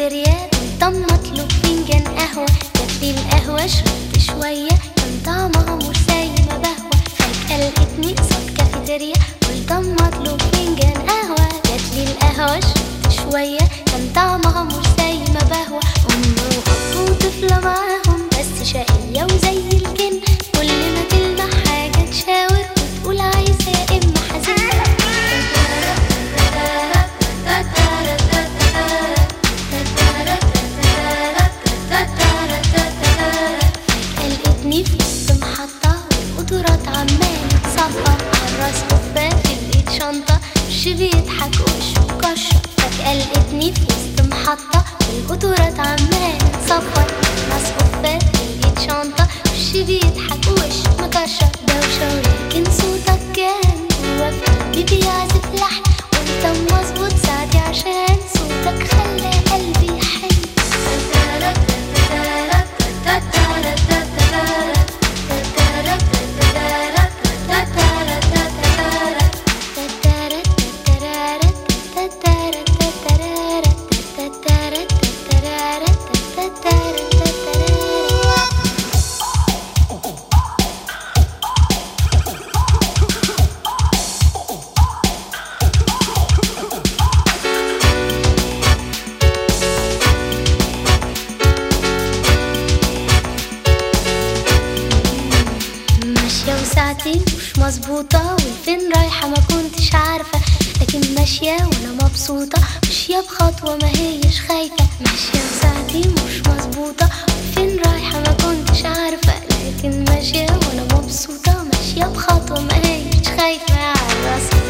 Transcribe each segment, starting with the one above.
الدريات نطمط له فنجان قهوة كاتبين القهوة شرب عارفة. لكن ماشية وأنا مبسوطة. ماشية بخطوة ما هيش خايفة. ماشية وساعتي مش مظبوطة. والفين رايحة؟ ما كنتش عارفة. لكن ماشية وأنا مبسوطة. ماشية بخطوة ما هيش خايفة. عالراس واحد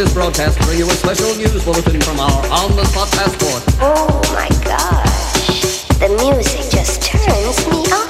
this broadcast bring you a special news bulletin from our on-the-spot passport. Oh my gosh. The music just turns me on.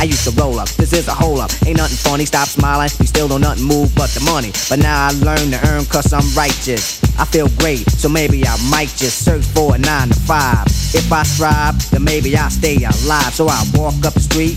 I used to roll up. This is a hole up. Ain't nothing funny. Stop smiling. You still don't nothing move but the money. But now I learn to earn cause I'm righteous. I feel great, so maybe I might just search for a nine to five. If I strive, then maybe I'll stay alive. So I walk up the street,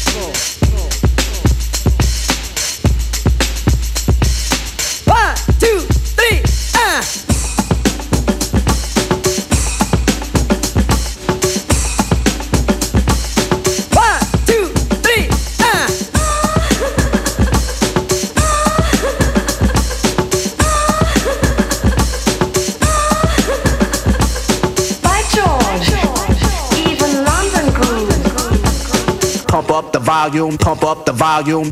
volume, pump up the volume.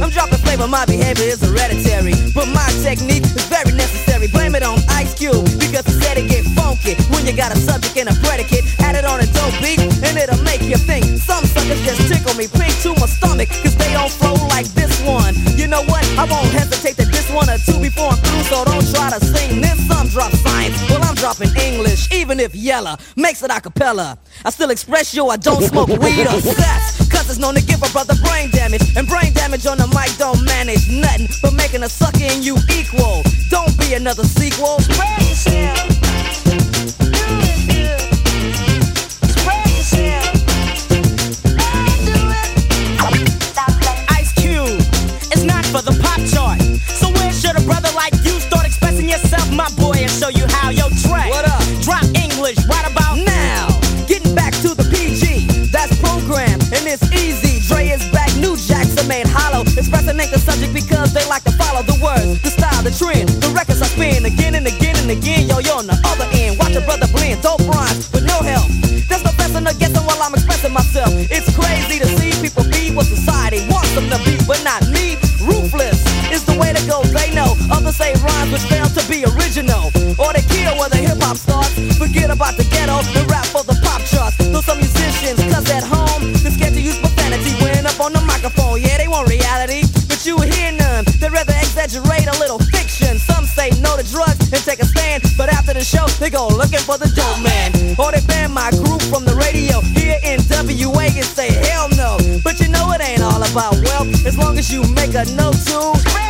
I'm dropping flavor, my behavior is hereditary. But my technique is very necessary. Blame it on Ice Cube, because he said it get funky. When you got a subject and a predicate, add it on a dope beat, and it'll make you think. Some suckers just tickle me pink to my stomach, cause they don't flow like this one. You know what? I won't hesitate to diss one or two before I'm through, so don't try to sing this. Some drop I'm dropping English, even if Yella makes it a cappella. I still express yo, I don't smoke weed or sex. Cause it's known to give a brother brain damage. And brain damage on the mic don't manage nothing but making a sucker in you equal. Don't be another sequel. Spread yourself. Do it good. Spread. my boy and show you how yo track. What up? Drop English right about now. Getting back to the PG, that's program, and it's easy. Dre is back, new jacks are made hollow. Expressing ain't the subject because they like to follow the words, the style, the trend, the records I spin again and again and again. Yo, yo, on the other end, watch your brother blend, dope rhymes with no help. There's no fessing or guessing while I'm expressing myself. It's crazy to see people be what society wants them to be, but not me. Ruthless is the way to go. They know others say rhymes which fail to be original. Or they kill where the hip hop starts. Forget about the ghetto and rap for the pop charts. Though some musicians, cause at home, they're scared to use profanity when up on the microphone. Yeah, they want reality, but you hear none. They'd rather exaggerate a little fiction. Some say no to drugs and take a stand, but after the show, they go looking for the dope man. Or they ban my group from the radio here in WA and say hell no. But you know it ain't all about wealth as long as you make a note to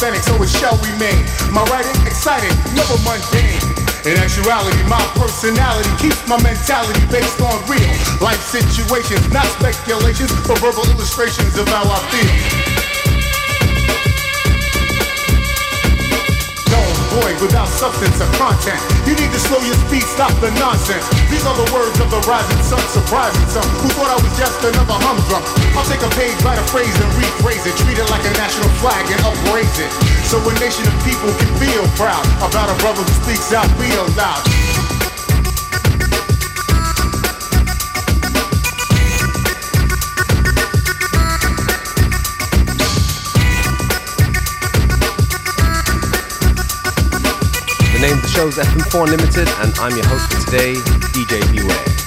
authentic, so it shall remain. My writing exciting, never mundane. In actuality, my personality keeps my mentality based on real life situations, not speculations, but verbal illustrations of how I feel. Boy without substance or content. You need to slow your speed, stop the nonsense. These are the words of the rising sun, surprising some who thought I was just another humdrum. I'll take a page, write a phrase, and rephrase it. Treat it like a national flag and upraise it. So a nation of people can feel proud about a brother who speaks out real loud. The name of the show is FM4 Unlimited, and I'm your host for today, DJ Beware.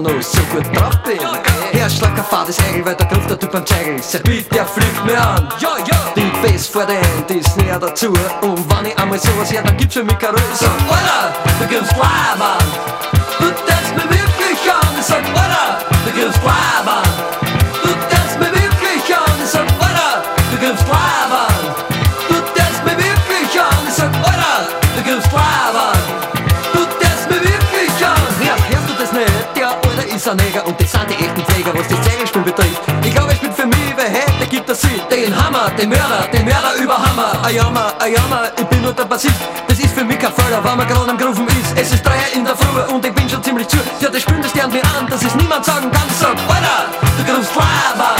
Noch so gut drauf bin. Herzschlag ein fades Egel, weil der Griff der Typ am Zeigel. Seit bitte, der fliegt mir an. Ja, ja! Die Fest vor den die ist näher dazu. Und wenn ich einmal sowas her, dann gibt's für mich keine. Sag, Alter, du gibst Lava! Du ist und das sind die echten Träger, was das Zegelspiel betrifft. Ich glaube, ich bin für mich, weil heute gibt es sie. Den Hammer, den Mörder, den Mörder über Hammer. Ein Jammer, ich bin nur der Bassist. Das ist für mich kein Fehler, wenn man gerade am Grufen ist. Es ist drei in der Früh und ich bin schon ziemlich zu. Ja, das spürt das lernt mir an, dass es niemand sagen kann. Ich sag, Alter, du grufst Lava.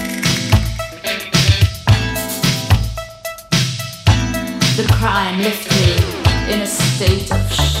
The crime left me in a state of.